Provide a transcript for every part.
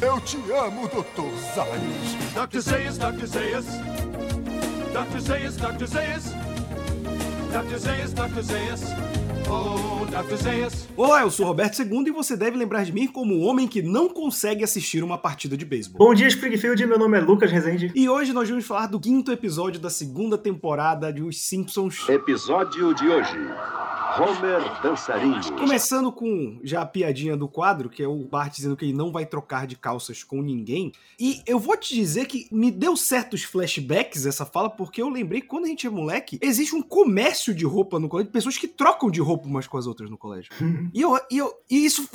Eu te amo, Dr. Zayas. Dr. Zayas, Dr. Zayas. Dr. Zayas, Dr. Zayas. Dr. Zayas, Dr. Zayas. Oh, Dr. Zayas. Olá, eu sou Roberto II e você deve lembrar de mim como um homem que não consegue assistir uma partida de beisebol. Bom dia, Springfield. Meu nome é Lucas Rezende. E hoje nós vamos falar do quinto episódio da segunda temporada de Os Simpsons. Episódio de hoje: Homer Dançarino. Começando com já a piadinha do quadro, que é o Bart dizendo que ele não vai trocar de calças com ninguém. E eu vou te dizer que me deu certos flashbacks essa fala, porque eu lembrei que quando a gente é moleque, existe um comércio de roupa no colégio, pessoas que trocam de roupa umas com as outras no colégio. e, eu, e, eu, e isso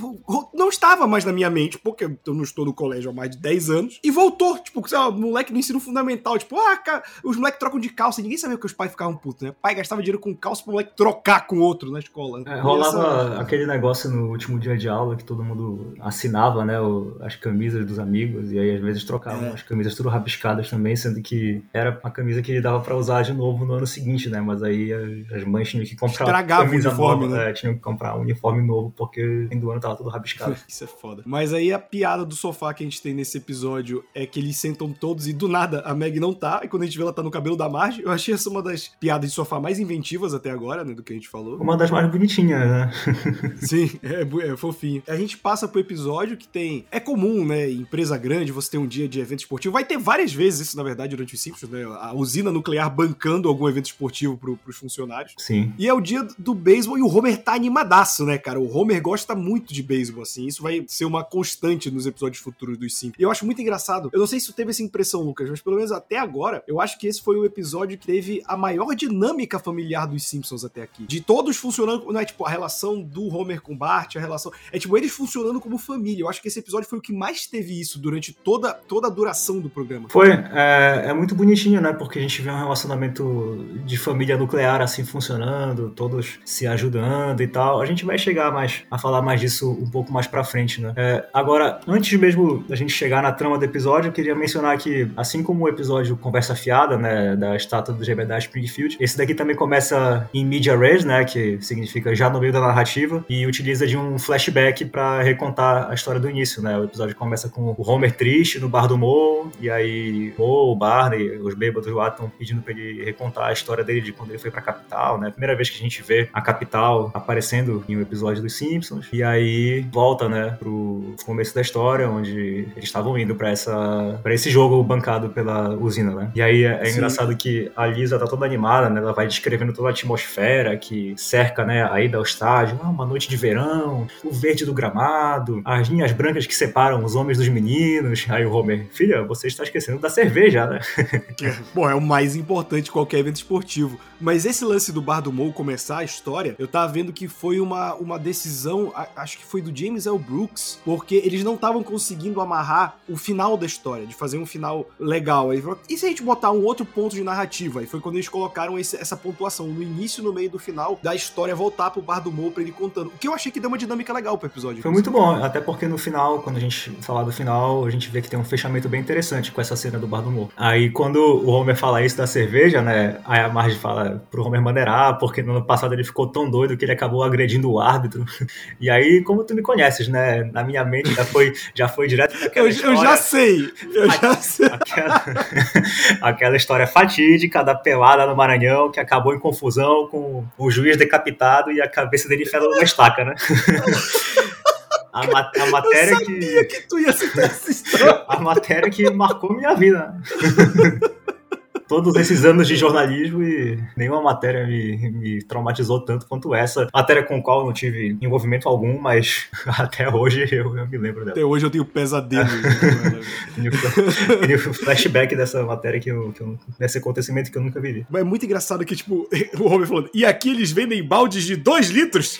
não estava mais na minha mente, porque eu não estou no colégio há mais de 10 anos, e voltou, tipo, sei lá, moleque no ensino fundamental, tipo, ah, cara, os moleques trocam de calça, e ninguém sabia que os pais ficavam putos, né? O pai gastava dinheiro com calça pro moleque trocar com outro na escola. É, rolava essa... aquele negócio no último dia de aula que todo mundo assinava, né, o, as camisas dos amigos, e aí às vezes trocavam é. as camisas tudo rabiscadas também, sendo que era a camisa que ele dava para usar de novo no ano seguinte, né, mas aí as, mães tinham que comprar Estragava camisa uniforme, nova, né? É, tinham que comprar um uniforme novo, porque do ano tava tudo rabiscado. Isso é foda. Mas aí a piada do sofá que a gente tem nesse episódio é que eles sentam todos e do nada a Meg não tá, e quando a gente vê ela tá no cabelo da Marge, eu achei essa uma das piadas de sofá mais inventivas até agora, né, do que a gente falou. Uma das mais bonitinhas, né? Sim, é, é fofinho. A gente passa pro episódio que tem. É comum, né? Em empresa grande, você ter um dia de evento esportivo. Vai ter várias vezes isso, na verdade, durante os Simpsons, né? A usina nuclear bancando algum evento esportivo pro, pros funcionários. Sim. E é o dia do beisebol e o Homer tá animadaço, né, cara? O Homer gosta muito de beisebol, assim. Isso vai ser uma constante nos episódios futuros dos Simpsons. E eu acho muito engraçado. Eu não sei se tu teve essa impressão, Lucas, mas pelo menos até agora, eu acho que esse foi o episódio que teve a maior dinâmica familiar dos Simpsons até aqui. De todos funcionando, não é tipo a relação do Homer com Bart, a relação. É tipo eles funcionando como família. Eu acho que esse episódio foi o que mais teve isso durante toda, toda a duração do programa. Foi. É, é muito bonitinho, né? Porque a gente vê um relacionamento de família nuclear assim funcionando, todos se ajudando e tal. A gente vai chegar mais a falar mais disso um pouco mais pra frente, né? É, agora, antes mesmo da gente chegar na trama do episódio, eu queria mencionar que, assim como o episódio Conversa Fiada, né? Da estátua do Jebediah Springfield, esse daqui também começa em media res, né? Que significa já no meio da narrativa, e utiliza de um flashback para recontar a história do início, né? O episódio começa com o Homer triste no bar do Mo, e aí Mo, o Barney, os bêbados lá estão pedindo para ele recontar a história dele de quando ele foi pra capital, né? Primeira vez que a gente vê a capital aparecendo em um episódio dos Simpsons, e aí volta, né, pro começo da história, onde eles estavam indo para essa para esse jogo bancado pela usina, né? E aí é, é engraçado que a Lisa tá toda animada, né? Ela vai descrevendo toda a atmosfera que cerca, né, a ida ao estádio, ah, uma noite de verão, o verde do gramado, as linhas brancas que separam os homens dos meninos. Aí o Homer, filha, você está esquecendo da cerveja, né? Bom, é o mais importante de qualquer evento esportivo. Mas esse lance do Bar do Mou começar a história, eu tava vendo que foi uma, uma decisão, acho que foi do James L. Brooks, porque eles não estavam conseguindo amarrar o final da história, de fazer um final legal. Aí falou, e se a gente botar um outro ponto de narrativa? E foi quando eles colocaram esse, essa pontuação no início e no meio do final da história voltar pro Bar do Mou pra ele contando. O que eu achei que deu uma dinâmica legal pro episódio. Foi muito bom, até porque no final, quando a gente falar do final, a gente vê que tem um fechamento bem interessante com essa cena do Bar do Mou. Aí quando o Homer fala isso da cerveja, né, aí a Marge fala pro Homer maneirar, porque no ano passado ele ficou tão doido que ele acabou agredindo o árbitro. E aí, como tu me conheces, né, na minha mente já foi, já foi direto eu, história... eu já sei, eu já sei. Aquela, aquela história fatídica da pelada no Maranhão que acabou em confusão com o juiz decapitado e a cabeça dele enfiada numa estaca, né? A, ma a matéria eu sabia que... que tu ia citar essa história. A matéria que marcou minha vida. Todos esses anos de jornalismo e nenhuma matéria me, me traumatizou tanto quanto essa. Matéria com a qual eu não tive envolvimento algum, mas até hoje eu, eu me lembro dela. Até hoje eu tenho pesadelo. tenho, tenho flashback dessa matéria, que eu, que eu, desse acontecimento que eu nunca vivi. Mas é muito engraçado que, tipo, o Homer falando, e aqui eles vendem baldes de 2 litros?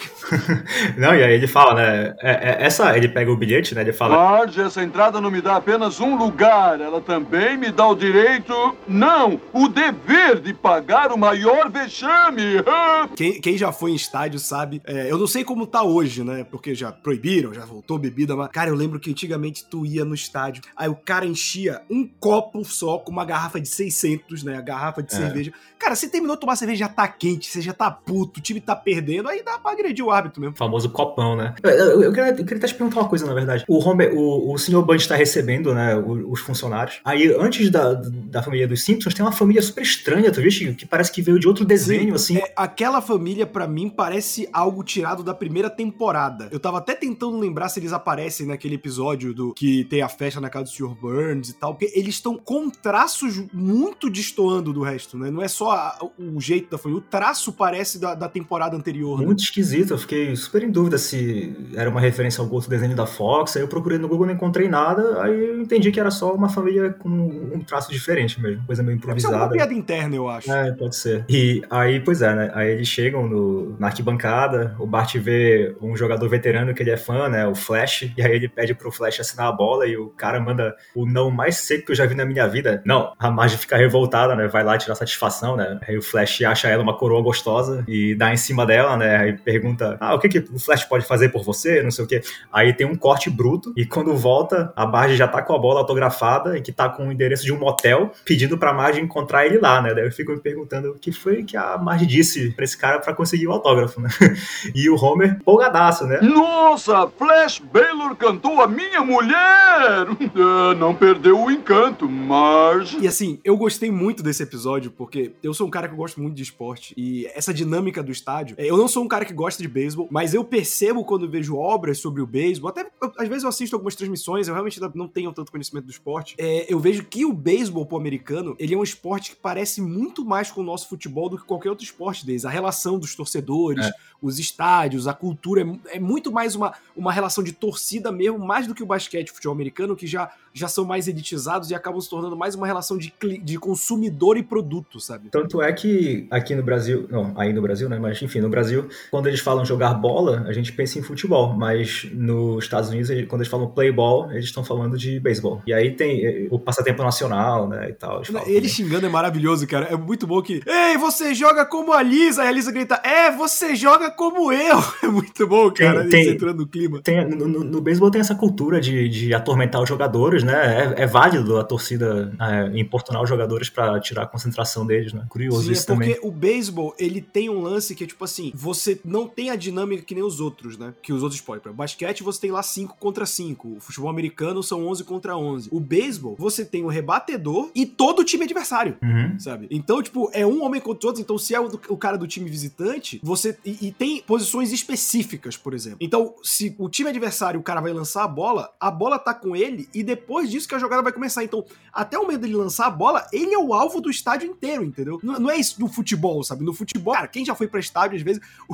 não, e aí ele fala, né? É, é, essa, ele pega o bilhete, né? Ele fala. Marge, essa entrada não me dá apenas um lugar, ela também me dá o direito. Não! Tenho o dever de pagar o maior vexame. Quem, quem já foi em estádio sabe. é, eu não sei como tá hoje, né? Porque já proibiram, já voltou bebida, mas. Cara, eu lembro que antigamente tu ia no estádio, aí o cara enchia um copo só com uma garrafa de 600, né? A garrafa de É. cerveja. Cara, você terminou de tomar cerveja, já tá quente, você já tá puto, o time tá perdendo, aí dá pra agredir o árbitro mesmo. O famoso copão, né? Eu, eu- eu queria, eu queria até te perguntar uma coisa, na verdade. O, Homer, o, o Sr. Bunch está recebendo, né, o- os funcionários. Aí, antes da, da família dos Simpsons, tem uma família super estranha, tu viste? Que parece que veio de outro desenho, assim. É, aquela família, pra mim, parece algo tirado da primeira temporada. Eu tava até tentando lembrar se eles aparecem naquele episódio do que tem a festa na casa do Sr. Burns e tal, porque eles estão com traços muito destoando do resto, né? Não é só a- o jeito da família, o traço parece da, da temporada anterior, né? Muito esquisito, eu fiquei super em dúvida se era uma referência ao outro desenho da Fox. Aí eu procurei no Google, não encontrei nada. Aí eu entendi que era só uma família com um traço diferente mesmo, coisa meio Deve ser alguma improvisada. piada interna, eu acho. É, pode ser. E aí, pois é, né? Aí eles chegam no, na arquibancada, o Bart vê um jogador veterano que ele é fã, né? O Flash, e aí ele pede pro Flash assinar a bola e o cara manda o não mais seco que eu já vi na minha vida. Não, a Marge fica revoltada, né? Vai lá tirar satisfação, né? Aí o Flash acha ela uma coroa gostosa e dá em cima dela, né? Aí pergunta: Ah, o que, que o Flash pode fazer por você? Não sei o quê. Aí tem um corte bruto e quando volta, a Marge já tá com a bola autografada e que tá com o endereço de um motel pedindo pra Marge encontrar ele lá, né? Daí eu fico me perguntando o que foi que a Marge disse pra esse cara pra conseguir o autógrafo, né? E o Homer, empolgadaço, né? Nossa, Flash Baylor cantou a minha mulher! Não perdeu o encanto, mas. E assim, eu gostei muito desse episódio, porque eu sou um cara que gosta muito de esporte e essa dinâmica do estádio. é, Eu não sou um cara que gosta de beisebol, mas eu percebo quando vejo obras sobre o beisebol, até eu- às vezes eu assisto algumas transmissões, eu realmente não tenho tanto conhecimento do esporte. é, eu vejo que o beisebol pro americano, ele é um esporte que parece muito mais com o nosso futebol do que qualquer outro esporte deles. A relação dos torcedores, É. os estádios, a cultura, é é, muito mais uma, uma relação de torcida mesmo, mais do que o basquete e o futebol americano, que já, já são mais elitizados e acabam se tornando mais uma relação de, de consumidor e produto, sabe? Tanto é que aqui no Brasil, não, aí no Brasil, né? Mas enfim, no Brasil, quando eles falam jogar bola, a gente pensa em futebol, mas nos Estados Unidos, quando eles falam play ball, eles estão falando de beisebol. E aí tem eh, o passatempo nacional, né? E tal. eles falam Ele também. Xingando é maravilhoso, cara. É muito bom que. Ei, você joga como a Lisa! Aí a Lisa grita: É, você joga como eu! É muito bom, cara. Tem- tem- entrando no clima. Tem, no, no, no beisebol tem essa cultura de, de atormentar os jogadores, né? É, é válido a torcida é, importunar os jogadores pra tirar a concentração deles, né? Curioso Sim, isso é porque também. o beisebol, ele tem um lance que é tipo assim, você não tem a dinâmica que nem os outros, né? Que os outros exemplo, basquete você tem lá 5 contra 5. O futebol americano são 11 contra 11. O beisebol, você tem o rebatedor e todo o time adversário. Uhum. Sabe? Então, tipo, é um homem contra outros. Então, se é o, do- o cara do time visitante, você. E, e tem posições específicas, por exemplo. Então, se o time adversário, o cara vai lançar a bola, a bola tá com ele, e depois disso que a jogada vai começar. Então, até o momento dele lançar a bola, ele é o alvo do estádio inteiro, entendeu? Não, não é isso no futebol, sabe? No futebol, cara, quem já foi pra estádio, às vezes,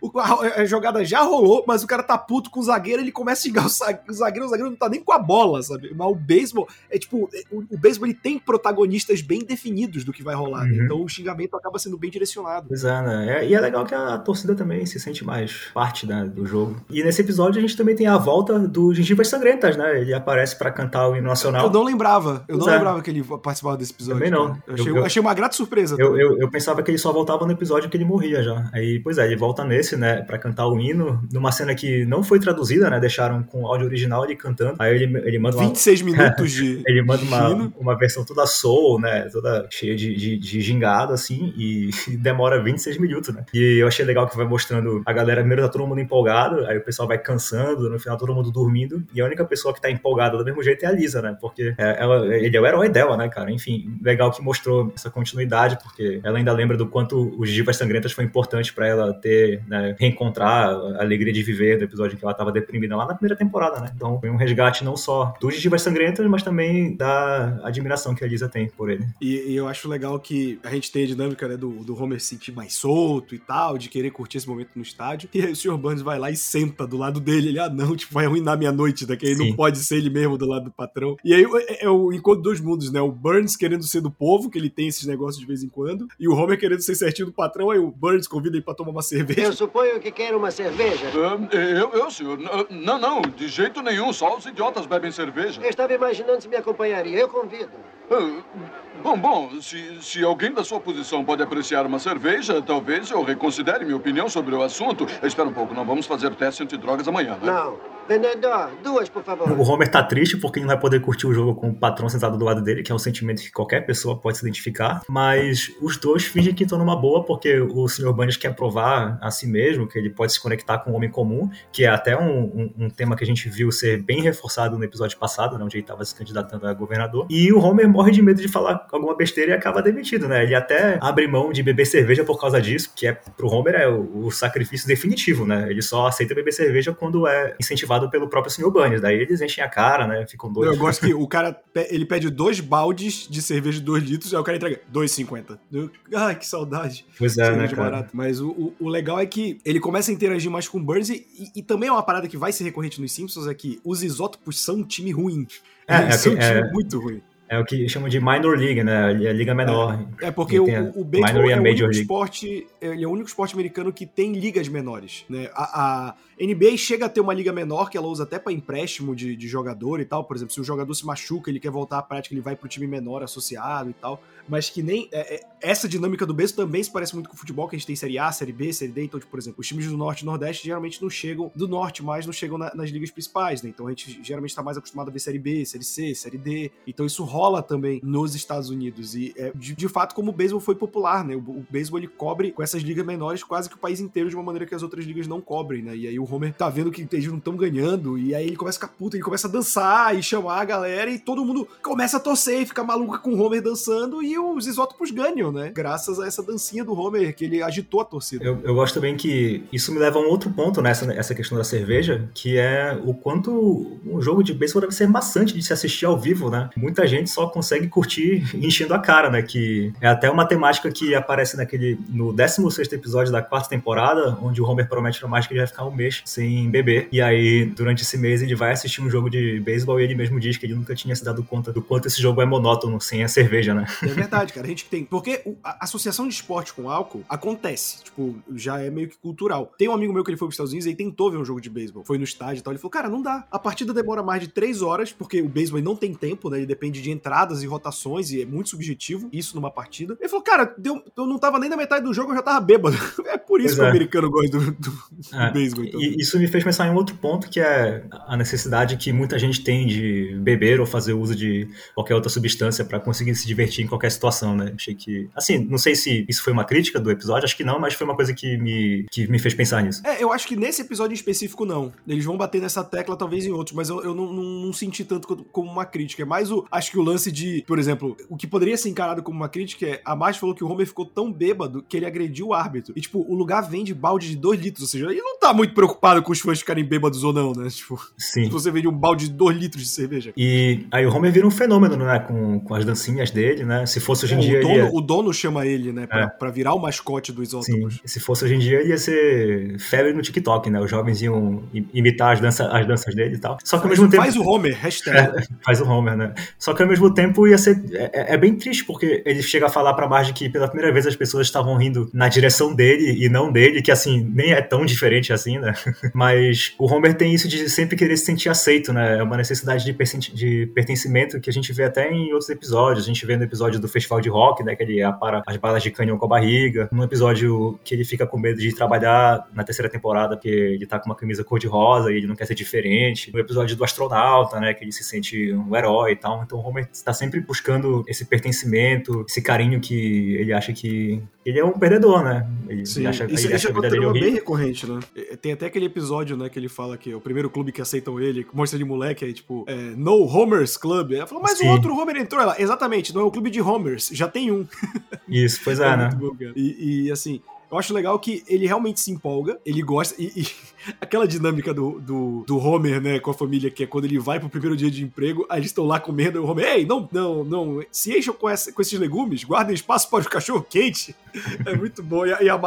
o- o- a, a jogada já rolou, mas o cara tá puto com o zagueiro, ele começa a xingar o zagueiro, o zagueiro não tá nem com a bola, sabe? Mas o beisebol é tipo, é, o, o beisebol ele tem protagonistas bem definidos do que vai rolar, né? Uhum. então o xingamento acaba sendo bem direcionado. Pois é, né? É- e é legal que a torcida também se sente mais parte né, do jogo. E nesse episódio a gente também tem a volta do Gengivas Sangrentas, né? Ele aparece pra cantar o hino nacional. Eu não lembrava, eu Pois não é. lembrava que ele participava desse episódio. Também não. cara. Eu achei, Eu- eu- achei uma grata surpresa. Eu, eu, eu pensava que ele só voltava no episódio que ele morria já. Aí, pois é, ele volta nesse, né, pra cantar o hino, numa cena que não foi traduzida, né, deixaram com o áudio original ele cantando. Aí ele, ele manda uma, 26 minutos de. ele manda uma, uma versão toda soul, né, toda cheia de, de, de gingado, assim, e demora 26 minutos, né. E eu achei legal que vai mostrando a galera, primeiro tá todo mundo empolgado, aí o pessoal vai cansando, no final todo mundo dormindo, e a única pessoa que tá empolgada do mesmo jeito é a Lisa, né, porque é, ela, ele é o herói dela, né, cara. Enfim, legal que mostrou essa continuidade, porque ela ainda lembra do quanto os Givas Sangrentas foi importante pra ela ter, né, reencontrar a alegria de viver do episódio em que ela tava deprimida lá na primeira temporada, né. Então foi um resgate não só dos Givas Sangrentas, mas também da admiração que a Lisa tem por ele. E, e eu acho legal que a gente tem a dinâmica né, do, do Homer se sentir mais solto e tal, de querer curtir esse momento no estádio. E aí o Sr. Burns vai lá e senta do lado dele. Ele, ah, não, tipo, vai arruinar minha noite daqui. Aí não pode ser ele mesmo do lado do patrão. E aí é, é o encontro dos mundos, né? O Burns querendo ser do povo, que ele tem esses negócios de vez em quando, e o Homer querendo ser certinho do patrão. Aí o Burns convida ele pra tomar uma cerveja. Eu suponho que quer uma cerveja. Ah, eu, eu, senhor. N- Não, não, de jeito nenhum. Só os idiotas bebem cerveja. Eu estava imaginando se me acompanharia. Eu convido. Bom, bom, se, se alguém da sua posição pode apreciar uma cerveja, talvez eu reconsidere minha opinião sobre o assunto. Espera um pouco, não vamos fazer teste antidrogas amanhã, né? Não. Vendedor, duas, por favor. O Homer tá triste porque ele não vai poder curtir o jogo com o patrão sentado do lado dele, que é um sentimento que qualquer pessoa pode se identificar. Mas os dois fingem que estão numa boa porque o Sr. Burns quer provar a si mesmo que ele pode se conectar com o homem comum, que é até um, um, um tema que a gente viu ser bem reforçado no episódio passado, né, onde ele estava se candidatando a governador. E o Homer morre de medo de falar alguma besteira e acaba demitido, né? Ele até abre mão de beber cerveja por causa disso, que é pro Homer é o, o sacrifício definitivo, né? Ele só aceita beber cerveja quando é incentivado pelo próprio Sr. Burns. Daí eles enchem a cara, né? Ficam doidos. Eu gosto que o cara ele pede dois baldes de cerveja de 2 litros, aí o cara entrega 2,50. Eu- Ai, que saudade. Pois é, né, Cerveja cara? barata. Mas o, o, legal é que ele começa a interagir mais com o Burns e, e- também é uma parada que vai ser recorrente nos Simpsons, é que os isótopos são um time ruim. É, é são um time é- muito ruim. É o que chamam de minor league, né? É a liga menor. É porque E o, o, beisebol é o único league. esporte, ele é o único esporte americano que tem ligas menores, né? A, a NBA chega a ter uma liga menor que ela usa até para empréstimo de, de jogador e tal. Por exemplo, se o jogador se machuca, ele quer voltar à prática, ele vai pro time menor associado e tal. Mas que nem é, é, essa dinâmica do beisebol também se parece muito com o futebol, que a gente tem série A, série B, série D. Então, tipo, por exemplo, os times do Norte e Nordeste geralmente não chegam do Norte, mas não chegam na- nas ligas principais, né? Então a gente geralmente tá mais acostumado a ver série B, série C, série D. Então isso rola também nos Estados Unidos. E é, de, de fato, como o beisebol foi popular, né? O, o beisebol ele cobre com essas ligas menores quase que o país inteiro de uma maneira que as outras ligas não cobrem, né? E aí o Homer tá vendo que eles não estão ganhando, e aí ele começa a ficar puto, ele começa a dançar e chamar a galera, e todo mundo começa a torcer e fica maluco com o Homer dançando, e os isótopos ganham, né? Graças a essa dancinha do Homer, que ele agitou a torcida. Eu, eu gosto também que isso me leva a um outro ponto nessa essa questão da cerveja, que é o quanto um jogo de beisebol deve ser maçante de se assistir ao vivo, né? Muita gente só consegue curtir enchendo a cara, né? Que é até uma temática que aparece naquele no 16º episódio da quarta temporada, onde o Homer promete pra mais que ele vai ficar um mês sem beber. E aí, durante esse mês, ele vai assistir um jogo de beisebol e ele mesmo diz que ele nunca tinha se dado conta do quanto esse jogo é monótono sem a cerveja, né? É verdade, cara. A gente tem. Porque o- a associação de esporte com álcool acontece. Tipo, já é meio que cultural. Tem um amigo meu que ele foi pros Estados Unidos e tentou ver um jogo de beisebol. Foi no estádio e tal. Ele falou, cara, não dá. A partida demora mais de três horas, porque o beisebol não tem tempo, né? Ele depende de entradas e rotações e é muito subjetivo isso numa partida. Ele falou, cara, deu- eu não tava nem na metade do jogo, eu já tava bêbado. É por isso Pois que o é. americano gosta do, do- do É, beisebol. Então. E isso me fez pensar em um outro ponto que é a necessidade que muita gente tem de beber ou fazer uso de qualquer outra substância para conseguir se divertir em qualquer situação, né? Achei que, assim, não sei se isso foi uma crítica do episódio, acho que não, mas foi uma coisa que me, que me fez pensar nisso. É, eu acho que nesse episódio em específico não. Eles vão bater nessa tecla talvez em outros, mas eu, eu não, não- não senti tanto co- como uma crítica. É mais o. Acho que o lance de, por exemplo, o que poderia ser encarado como uma crítica é a Marge falou que o Homer ficou tão bêbado que ele agrediu o árbitro. E, tipo, o lugar vende balde de 2 litros, ou seja, ele não tá muito preocupado com os fãs ficarem bêbados ou não, né? Tipo, Sim. se você vende um balde de 2 litros de cerveja. E aí o Homer vira um fenômeno, né? Com, com as dancinhas dele, né? Se fosse hoje em dia. o, ele ia- dono, o dono chama ele, né, pra, É. pra virar o mascote do Sim, Isótopos. se fosse hoje em dia, ele ia ser febre no TikTok, né? Os jovens iam imitar as, dança, as danças dele e tal. Só que ao Faz, mesmo tempo. faz o Homer, hashtag. Faz o Homer, né? Só que ao mesmo tempo ia ser. É, é bem triste, porque ele chega a falar pra Marge que pela primeira vez as pessoas estavam rindo na direção dele e não dele, que assim, nem é tão diferente assim, né? Mas o Homer tem isso de sempre querer se sentir aceito, né? É uma necessidade de, de pertencimento que a gente vê até em outros episódios. A gente vê no episódio do Festival de Rock, né? Que ele apara as balas de canhão com a barriga. No episódio que ele fica com medo de trabalhar na terceira temporada, porque ele tá com uma camisa cor-de-rosa e ele não quer ser diferente. No episódio do astronauta, né? Que ele se sente um herói e tal. Então o Homer está sempre buscando esse pertencimento, esse carinho que ele acha que ele é um perdedor, né? Ele Sim, acha, isso, ele isso acha é uma trama bem recorrente, né? É, Tem até aquele episódio, né, que ele fala que é o primeiro clube que aceitam ele, mostra de moleque, aí tipo, é, No Homers Club. Ela falou, mas Sim. o outro Homer entrou. Ela, exatamente, não é o clube de Homers, já tem um. Isso, pois é, né? muito bom. E, e, assim, eu acho legal que ele realmente se empolga, ele gosta, e, e aquela dinâmica do, do, do Homer, né, com a família, que é quando ele vai pro primeiro dia de emprego, aí eles estão lá comendo, e o Homer, ei, não, não, não, se encham com, essa- com esses legumes, guardem espaço para o cachorro quente. É muito bom, e a, e a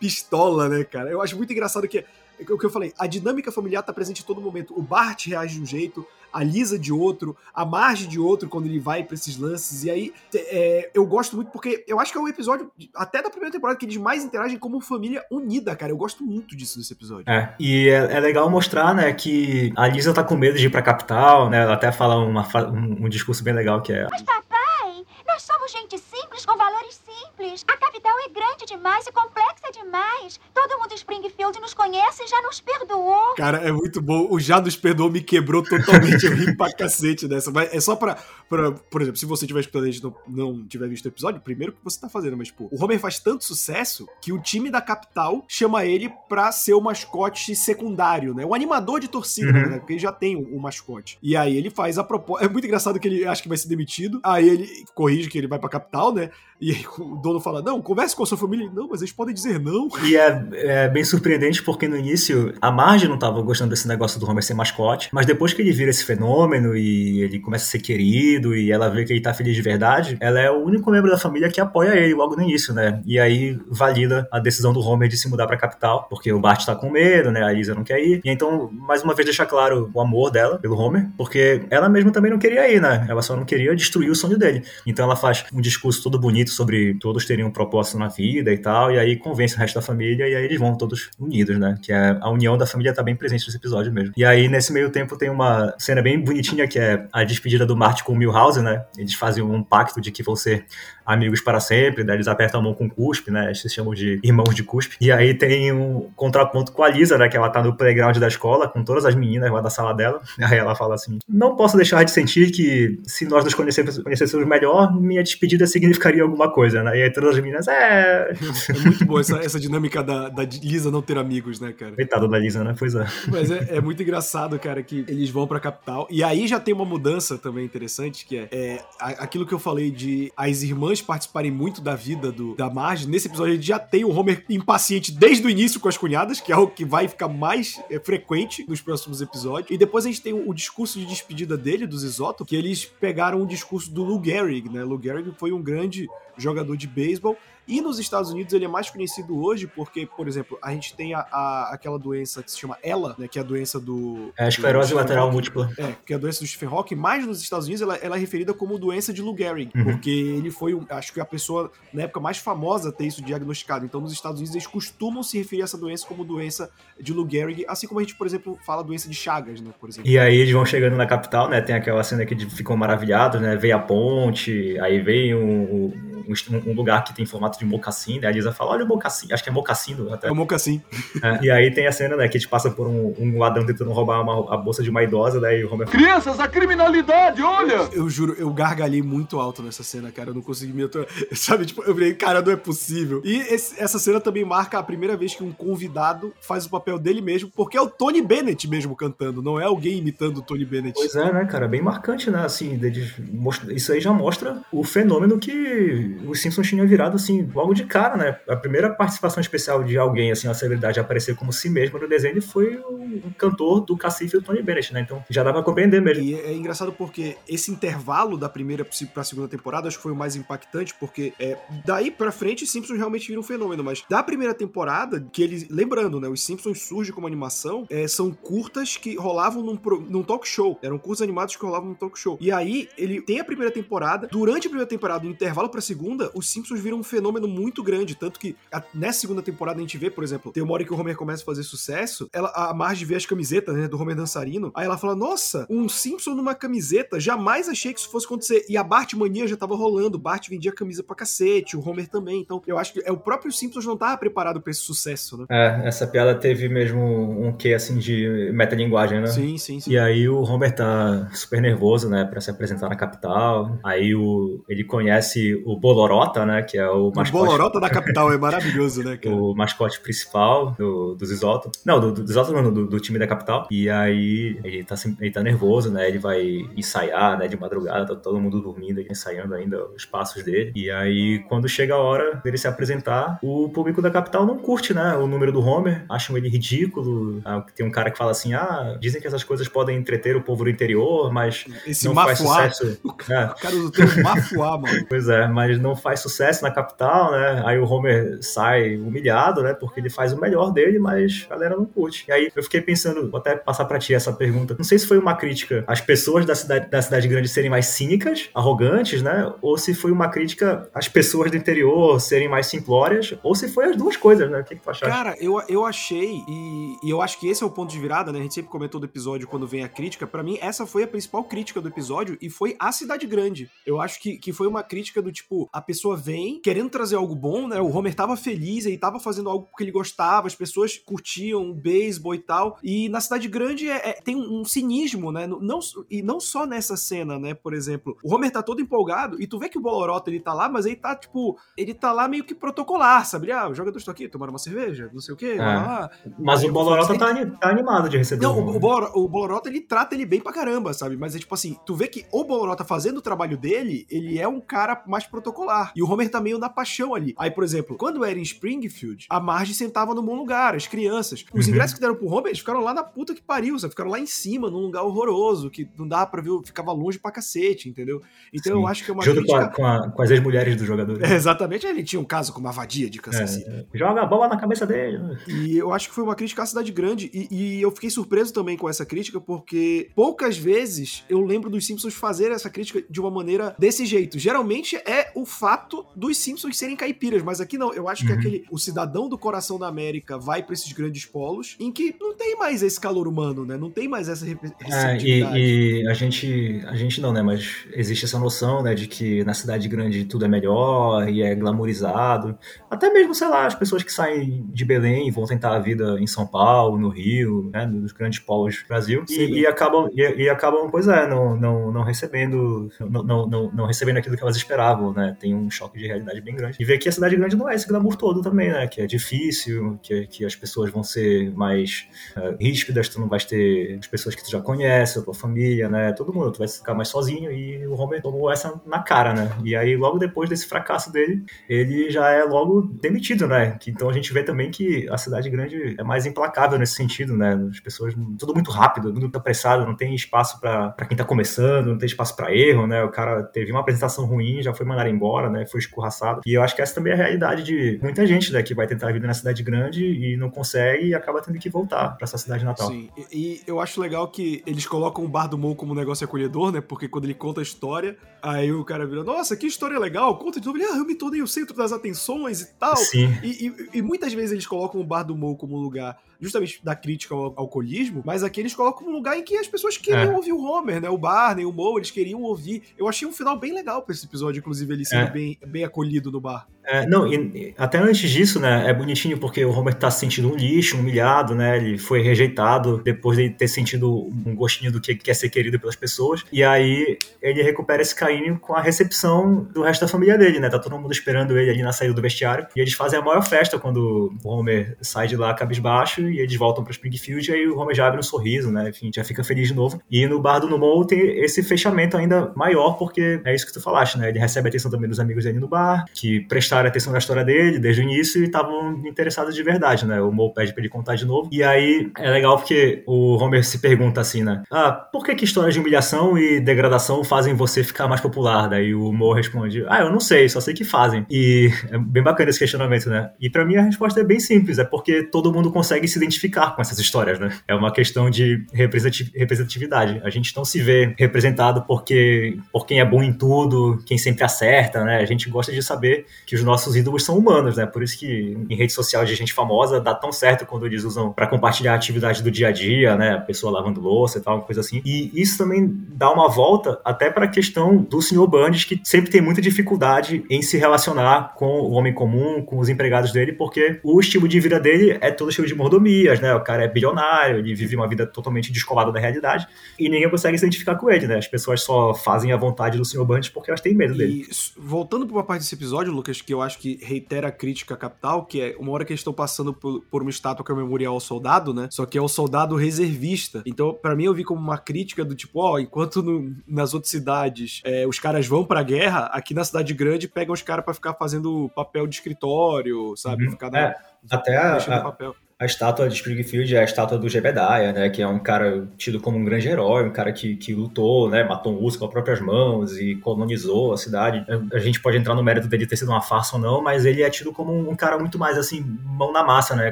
pistola, né, cara? Eu acho muito engraçado que, o que eu falei, a dinâmica familiar tá presente em todo momento. O Bart reage de um jeito, a Lisa de outro, a Marge de outro quando ele vai pra esses lances. E aí é, eu gosto muito porque eu acho que é um episódio, até da primeira temporada, que eles mais interagem como família unida, cara. Eu gosto muito disso nesse episódio. É, e é, é legal mostrar, né, que a Lisa tá com medo de ir pra capital, né, ela até fala uma, um, um discurso bem legal que é Papai, Somos gente simples com valores simples. A capital é grande demais e complexa demais. Todo mundo em Springfield nos conhece e já nos perdoou. Cara, é muito bom. O Já nos perdoou me quebrou totalmente. Eu ri pra cacete dessa. Mas é só pra, pra. Por exemplo, se você tiver escutando a gente não, não tiver visto o episódio, primeiro que você tá fazendo, mas, pô, o Homer faz tanto sucesso que o time da capital chama ele pra ser o mascote secundário, né? O animador de torcida, Uhum. verdade, porque ele já tem o, o mascote. E aí ele faz a proposta. É muito engraçado que ele acha que vai ser demitido. Aí ele corrige que ele vai pra capital, né? E aí o dono fala: Não, converse com a sua família. Não, mas eles podem dizer não. E é, é bem surpreendente porque no início a Marge não tava gostando desse negócio do Homer ser mascote, mas depois que ele vira esse fenômeno e ele começa a ser querido e ela vê que ele tá feliz de verdade, ela é o único membro da família que apoia ele logo no início, né? E aí valida a decisão do Homer de se mudar pra capital, porque o Bart tá com medo, né? A Lisa não quer ir. E então, mais uma vez, deixar claro o amor dela pelo Homer, porque ela mesma também não queria ir, né? Ela só não queria destruir o sonho dele. Então ela faz um discurso todo bonito sobre todos terem um propósito na vida e tal, e aí convence o resto da família, e aí eles vão todos unidos, né? Que é a união da família tá bem presente nesse episódio mesmo. E aí, nesse meio tempo, tem uma cena bem bonitinha que é a despedida do Marty com o Milhouse, né? Eles fazem um pacto de que vão ser amigos para sempre, daí eles apertam a mão com cuspe, né? Eles se chamam de irmãos de cuspe. E aí tem um contraponto com a Lisa, né? Que ela tá no playground da escola com todas as meninas lá da sala dela. Aí ela fala assim: Não posso deixar de sentir que se nós nos conhecêssemos melhor, minha despedida significaria alguma coisa, né? E aí todas as meninas, é. É muito boa essa, essa dinâmica da, da Lisa não ter amigos, né, cara? Coitada da Lisa, né? Pois é. Mas é, é muito engraçado, cara, que eles vão pra capital. E aí já tem uma mudança também interessante, que é, é aquilo que eu falei de as irmãs participarem muito da vida do, da Marge. Nesse episódio a gente já tem o Homer impaciente desde o início com as cunhadas, que é algo que vai ficar mais é, frequente nos próximos episódios. E depois a gente tem o, o discurso de despedida dele, dos Isoto, que eles pegaram o discurso do Lou Gehrig, né? Lou Gehrig foi um grande jogador de beisebol. E nos Estados Unidos ele é mais conhecido hoje porque, por exemplo, a gente tem a, a- aquela doença que se chama ELA, né? Que é a doença do. É a esclerose do lateral múltipla. É, que é a doença do Stephen Hawking, mas nos Estados Unidos ela, ela é referida como doença de Lou Gehrig, Uhum. porque ele foi, um- acho que a pessoa na época mais famosa a ter isso diagnosticado. Então nos Estados Unidos eles costumam se referir a essa doença como doença de Lou Gehrig, assim como a gente, por exemplo, fala doença de Chagas, né? Por exemplo. E aí eles vão chegando na capital, né? Tem aquela cena que eles ficam maravilhados, né? Vem a ponte, aí vem um, um, um lugar que tem formato de mocassim, né? A Lisa fala, olha o mocassim, acho que é mocassino até. É o mocassim. É, E aí tem a cena, né, que a gente passa por um, um ladrão tentando roubar uma- a bolsa de uma idosa, daí o Homer Crianças, a criminalidade, olha! Eu juro, eu gargalhei muito alto nessa cena, cara. Eu não consegui me aturar. Sabe, tipo, eu falei, cara, não é possível. E esse- essa cena também marca a primeira vez que um convidado faz o papel dele mesmo, porque é o Tony Bennett mesmo cantando, não é alguém imitando o Tony Bennett. Pois é, né, cara? Bem marcante, né? Assim, deles most- isso aí já mostra o fenômeno que os Simpsons tinham virado, assim, logo de cara, né? A primeira participação especial de alguém, assim, uma celebridade aparecer como si mesmo no desenho foi o cantor do Cacife, o Tony Bennett, né? Então já dá pra compreender mesmo. E é engraçado porque esse intervalo da primeira pra segunda temporada acho que foi o mais impactante, porque é, daí pra frente os Simpsons realmente viram um fenômeno, mas da primeira temporada, que eles. Lembrando, né? Os Simpsons surge como animação, é, são curtas que rolavam num, num talk show. Eram curtos animados que rolavam num talk show. E aí, ele tem a primeira temporada, durante a primeira temporada, no intervalo pra segunda, os Simpsons viram um fenômeno muito grande. Tanto que a- nessa segunda temporada a gente vê, por exemplo, tem uma hora que o Homer começa a fazer sucesso, ela, a Marge vê as camisetas, né, do Homer dançarino, aí ela fala, nossa, um Simpson numa camiseta, jamais achei que isso fosse acontecer. E a Bart Mania já tava rolando, Bart vendia camisa pra cacete, o Homer também, então eu acho que é o próprio Simpsons não tava preparado pra esse sucesso, né? É, essa piada teve mesmo um quê, assim, de metalinguagem, né? Sim, sim, sim. E aí o Homer tá super nervoso, né, pra se apresentar na capital. Aí o, ele conhece o Bolorota, né, que é o O mascote... Bolorota da capital é maravilhoso, né, cara? o mascote principal do, dos Isoto. Não, do, do, dos Isoto não, do, do time da capital. E aí ele tá, ele tá nervoso, né? Ele vai ensaiar, né? De madrugada, tá todo mundo dormindo, ensaiando ainda os passos dele. E aí, quando chega a hora dele se apresentar, o público da capital não curte, né? O número do Homer, acham ele ridículo. Ah, Tem um cara que fala assim: ah, dizem que essas coisas podem entreter o povo do interior, mas Esse não faz mafuá. sucesso. O É. cara, o cara usa o termo mafuá, mano. Pois é, mas não faz sucesso na capital, né? Aí o Homer sai humilhado, né? Porque ele faz o melhor dele, mas a galera não curte. E aí eu fiquei pensando, vou até passar pra ti essa pergunta. Não sei se foi uma crítica às pessoas da cidade, da cidade grande serem mais cínicas, arrogantes, né? Ou se foi uma crítica às pessoas do interior serem mais simplórias, ou se foi as duas coisas, né? O que, que tu achaste? Cara, eu, eu achei, e, e eu acho que esse é o ponto de virada, né? A gente sempre comentou do episódio quando vem a crítica. Pra mim, essa foi a principal crítica do episódio e foi a cidade grande. Eu acho que, que foi uma crítica do tipo, a pessoa vem querendo trazer algo bom, né? O Homer tava feliz, ele tava fazendo algo porque ele gostava, as pessoas curtiam o beisebol e tal. E na cidade grande é, é- tem um, um cinismo, né? Não, e não só nessa cena, né? Por exemplo, o Homer tá todo empolgado e tu vê que o Bolorota ele tá lá, mas ele tá, tipo, ele tá lá meio que protocolar, sabe? Ah, os jogadores estão aqui, tomaram uma cerveja, não sei o quê, É. lá, lá. Mas Aí o Bolorota falei, tá, tá animado de receber Não, o o, o, Bolor- o Bolorota, ele trata ele bem pra caramba, sabe? Mas é tipo assim, tu vê que o Bolorota fazendo o trabalho dele, ele é um cara mais protocolar. E o Homer tá meio na paixão ali. Aí, por exemplo, quando era em Springfield, a Marge sentava no bom lugar, as crianças. Os Uhum. ingressos que deram pro Homer, eles ficaram lá na puta que pariu, sabe? Ficaram lá em cima, num lugar horroroso, que não dava pra ver, ficava longe pra cacete, entendeu? Então Sim. eu acho que é uma Junto com, a- crítica... com a- com as ex-mulheres do jogador. É, exatamente, ele tinha um caso com uma vadia de Kansas City. É, joga a bola na cabeça dele. E eu acho que foi uma crítica à cidade grande. E, e eu fiquei surpreso também com essa crítica, porque poucas vezes eu lembro dos Simpsons fazer essa crítica de uma maneira desse jeito. Geralmente é o fato dos Simpsons serem caipiras, mas aqui não. Eu acho que Uhum. aquele o cidadão do coração da América vai pra esses grandes polos em que não tem mais esse calor humano, né? Não tem mais essa rep- É, e, e a gente, a gente não, né? Mas existe essa noção, né, de que na cidade grande tudo é melhor e é glamourizado. Até mesmo, sei lá, as pessoas que saem de Belém e vão tentar a vida em São Paulo, no Rio, né, nos grandes polos do Brasil Sim. e, e acabam, e, e acabam, pois é, não, não, não recebendo, não, não, não recebendo aquilo que elas esperavam, né? Tem um choque de realidade bem grande. E ver que a cidade grande não é esse glamour todo também, né? Que é difícil, que, que as pessoas vão ser mais eh, ríspidas, tu não vais ter as pessoas que tu já conhece, a tua família, né? Todo mundo, tu vai ficar mais sozinho e o Homer tomou essa na cara, né? E aí, logo depois desse fracasso dele, ele já é logo demitido, né? Então a gente vê também que a cidade grande é mais implacável nesse sentido, né? As pessoas, tudo muito rápido, tudo muito apressado, não tem espaço pra quem tá começando, não tem espaço pra erro, né? O cara teve uma apresentação ruim, já foi mandado embora, né? Foi escorraçado. E eu acho que essa também é a realidade de muita gente, né? Que vai tentar a vida na cidade grande e não consegue e acaba tendo que voltar pra sua cidade natal. Sim, e, e eu acho legal que eles colocam o Bar do Mo como um negócio acolhedor, né? Porque quando ele conta a história, aí o cara vira, nossa, que história legal, conta de novo. Ele, ah, eu me tornei o centro das atenções e tal. Sim. E, e- e muitas vezes eles colocam o Bar do Mo como um lugar justamente da crítica ao alcoolismo, mas aqui eles colocam um lugar em que as pessoas queriam É. ouvir o Homer, né? O Barney, o Mo, eles queriam ouvir. Eu achei um final bem legal pra esse episódio, inclusive ele sendo É. bem, bem acolhido no bar. É, não, e, até antes disso, né, é bonitinho porque o Homer tá se sentindo um lixo, humilhado, né, ele foi rejeitado depois de ter sentido um gostinho do que quer ser querido pelas pessoas, e aí ele recupera esse carinho com a recepção do resto da família dele, né, tá todo mundo esperando ele ali na saída do vestiário, e eles fazem a maior festa quando o Homer sai de lá cabisbaixo e eles voltam pra Springfield, e aí o Homer já abre um sorriso, né, enfim, já fica feliz de novo, e no bar do Numon tem esse fechamento ainda maior, porque é isso que tu falaste, né, ele recebe a atenção também dos amigos dele no bar, que prestaram atenção na história dele desde o início e estavam interessados de verdade, né? O Mo pede pra ele contar de novo. E aí é legal porque o Homer se pergunta assim, né? Ah, por que, que histórias de humilhação e degradação fazem você ficar mais popular? Daí o Mo responde: Ah, eu não sei, só sei que fazem. E é bem bacana esse questionamento, né? E pra mim a resposta é bem simples: é porque todo mundo consegue se identificar com essas histórias, né? É uma questão de representati- representatividade. A gente não se vê representado porque por quem é bom em tudo, quem sempre acerta, né? A gente gosta de saber que os nossos ídolos são humanos, né? Por isso que em rede social de gente famosa dá tão certo quando eles usam pra compartilhar a atividade do dia a dia, né? A pessoa lavando louça e tal, uma coisa assim. E isso também dá uma volta até pra questão do Sr. Burns, que sempre tem muita dificuldade em se relacionar com o homem comum, com os empregados dele, porque o estilo de vida dele é todo cheio de mordomias, né? O cara é bilionário, ele vive uma vida totalmente descolada da realidade e ninguém consegue se identificar com ele, né? As pessoas só fazem a vontade do Sr. Burns porque elas têm medo dele. E voltando pra uma parte desse episódio, Lucas, que eu acho que reitera a crítica capital, que é uma hora que eles estão passando por, por uma estátua que é o memorial ao soldado, né? Só que é o soldado reservista. Então, pra mim, eu vi como uma crítica do tipo, ó, enquanto no- nas outras cidades é, os caras vão pra guerra, aqui na cidade grande pegam os caras pra ficar fazendo papel de escritório, sabe? Uhum. Ficar na, É, Até a, a- papel. A estátua de Springfield é a estátua do Jebediah, né? Que é um cara tido como um grande herói, um cara que, que lutou, né? Matou um urso com as próprias mãos e colonizou a cidade. A gente pode entrar no mérito dele ter sido uma farsa ou não, mas ele é tido como um cara muito mais, assim, mão na massa, né?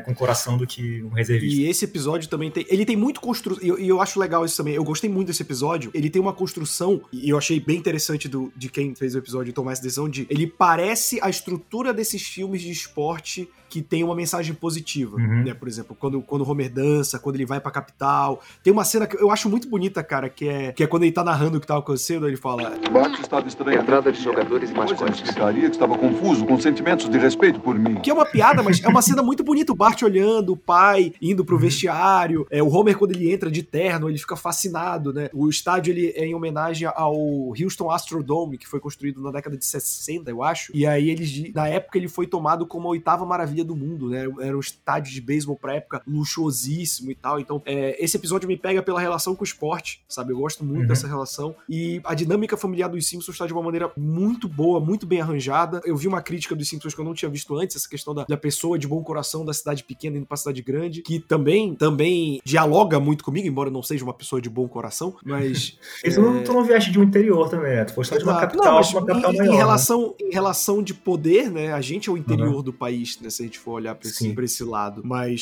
Com coração do que um reservista. E esse episódio também tem. Ele tem muito construção. E eu, eu acho legal isso também. Eu gostei muito desse episódio. Ele tem uma construção, e eu achei bem interessante do, de quem fez o episódio tomar essa decisão de. Ele parece a estrutura desses filmes de esporte que tem uma mensagem positiva, Uhum. né? Por exemplo, quando, quando o Homer dança, quando ele vai pra capital. Tem uma cena que eu acho muito bonita, cara, que é, que é quando ele tá narrando o que tá acontecendo, ele fala. Bart estava estranho. Entrada de jogadores e ele mascotes. explicaria que estava confuso, com sentimentos de respeito por mim. Que é uma piada, mas é uma cena muito bonita. O Bart olhando, o pai indo pro vestiário. É, o Homer, quando ele entra de terno, ele fica fascinado, né? O estádio ele é em homenagem ao Houston Astrodome, que foi construído na década de 60, eu acho. E aí eles, di- na época, ele foi tomado como a oitava maravilha do mundo, né? Era um estádio de beisebol pra época luxuosíssimo e tal. Então, é, esse episódio me pega pela relação com o esporte, sabe? Eu gosto muito Uhum. dessa relação. E a dinâmica familiar dos Simpsons está de uma maneira muito boa, muito bem arranjada. Eu vi uma crítica dos Simpsons que eu não tinha visto antes, essa questão da, da pessoa de bom coração da cidade pequena indo pra cidade grande, que também, também dialoga muito comigo, embora eu não seja uma pessoa de bom coração, mas. Isso não, tu não vieste de um interior também, né? Tu foste de uma capital, Não, mas uma capital em, maior. em né? relação, em relação de poder, né? A gente é o interior do país, né? Se a gente for olhar pra esse, pra esse lado. Mas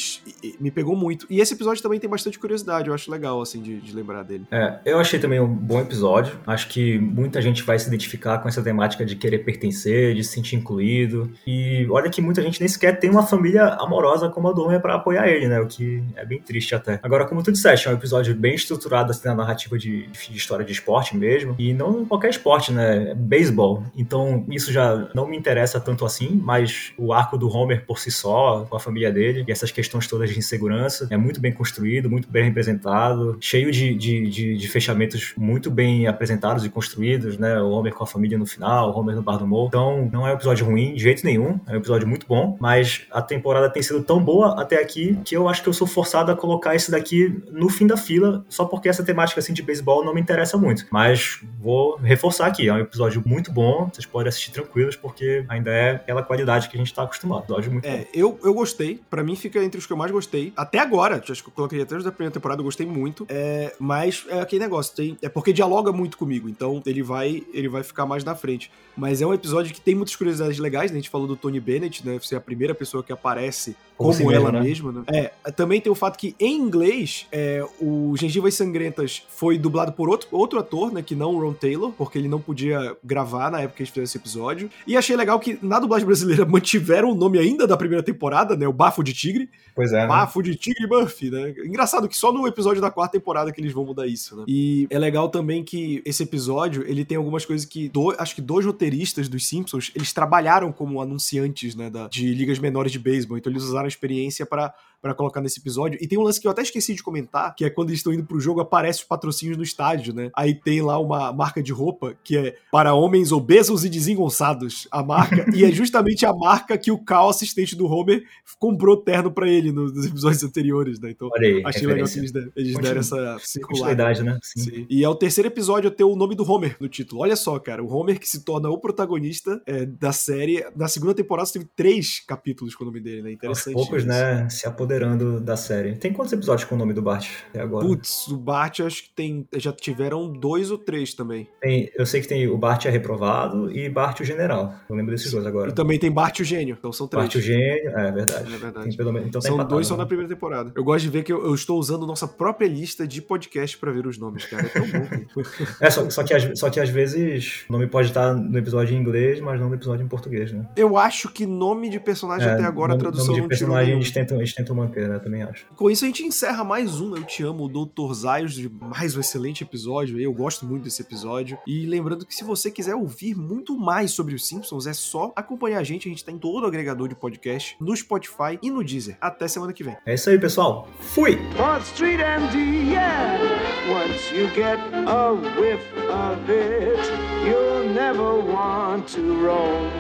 e me pegou muito. E esse episódio também tem bastante curiosidade, eu acho legal, assim, de, de lembrar dele. É, eu achei também um bom episódio. Acho que muita gente vai se identificar com essa temática de querer pertencer, de se sentir incluído. E olha que muita gente nem sequer tem uma família amorosa como a do Homer pra apoiar ele, né? O que é bem triste até. Agora, como tu disseste, é um episódio bem estruturado assim, na narrativa de, de história de esporte mesmo. E não qualquer esporte, né? É beisebol. Então, isso já não me interessa tanto assim, mas o arco do Homer por si só, com a família dele, e essas questões todas de insegurança, é muito bem construído, muito bem representado, cheio de, de, de, de fechamentos muito bem apresentados e construídos, né? O Homer com a família no final, o Homer no bar do humor. Então, não é um episódio ruim, de jeito nenhum. É um episódio muito bom, mas a temporada tem sido tão boa até aqui que eu acho que eu sou forçado a colocar esse daqui no fim da fila, só porque essa temática assim de beisebol não me interessa muito. Mas vou reforçar aqui, é um episódio muito bom, vocês podem assistir tranquilos, porque ainda é aquela qualidade que a gente tá acostumado. Episódio muito bom. É, eu, eu gostei. Pra mim fica entre os que eu mais gostei. Até agora, acho que eu coloquei até os da primeira temporada, eu gostei muito. É, mas é aquele negócio, tem, é porque dialoga muito comigo, então ele vai, ele vai ficar mais na frente. Mas é um episódio que tem muitas curiosidades legais, né? A gente falou do Tony Bennett, né? Ser a primeira pessoa que aparece Como como, ela né? mesma, né? É, também tem o fato que em inglês, é, o Gengivas Sangrentas foi dublado por outro, outro ator, né? Que não o Ron Taylor, porque ele não podia gravar na época que a gente fez esse episódio. E achei legal que na dublagem brasileira mantiveram o nome ainda da primeira temporada, né? O Bafo de Tigre. Pois é, né? Bafo de Tigre Murphy, né? Engraçado que só no episódio da quarta temporada que eles vão mudar isso, né? E é legal também que esse episódio, ele tem algumas coisas que, do- acho que dois roteiristas dos Simpsons, eles trabalharam como anunciantes, né, da- de ligas menores de beisebol, então eles usaram a experiência pra para colocar nesse episódio. E tem um lance que eu até esqueci de comentar, que é quando eles estão indo pro jogo, aparece os patrocínios no estádio, né? Aí tem lá uma marca de roupa que é para homens obesos e desengonçados, a marca, e é justamente a marca que o Cal, assistente do Homer, comprou terno pra ele no- nos episódios anteriores, né? Então, aí, achei legal que referência. eles, deram- eles deram essa circulada. Continuidade, né? Sim. Sim. E é o terceiro episódio a ter o nome do Homer no título. Olha só, cara, o Homer que se torna o protagonista é, da série. Na segunda temporada teve três capítulos com o nome dele, né? Aos Interessante. poucos, isso. né, se apoderando da série. Tem quantos episódios com o nome do Bart até agora? Putz, o Bart acho que tem. Já tiveram dois ou três também. Tem- eu sei que tem o Bart é reprovado e Bart o General. Eu lembro desses dois agora. E também tem Bart o Gênio, então são três. Bart o Gênio, é verdade. É verdade. Tem pelo menos, então tá são empatado, dois só né? na primeira temporada. Eu gosto de ver que eu, eu estou usando nossa própria lista de podcast pra ver os nomes, cara. É tão bom. É, só, só que, às- só que às vezes o nome pode estar no episódio em inglês, mas não no episódio em português, né? eu acho que nome de personagem É, até agora a nome- tradução nome não de tirou personagem nenhum. eles tentam, eles tentam manter, né? Também acho. Com isso a gente encerra mais um Eu Te Amo, o Dr. Zaios, de mais um excelente episódio. Eu gosto muito desse episódio. E lembrando que se você quiser ouvir muito mais sobre os Simpsons, é só acompanhar a gente. A gente tá em todo o agregador de podcast, no Spotify e no Deezer. Até semana que vem. É isso aí, pessoal. Fui! Fourth Street MD, yeah. Once you get a whiff of it, you'll never want to roam.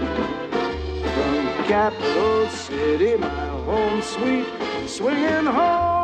From Capital City, my home sweet, swinging home.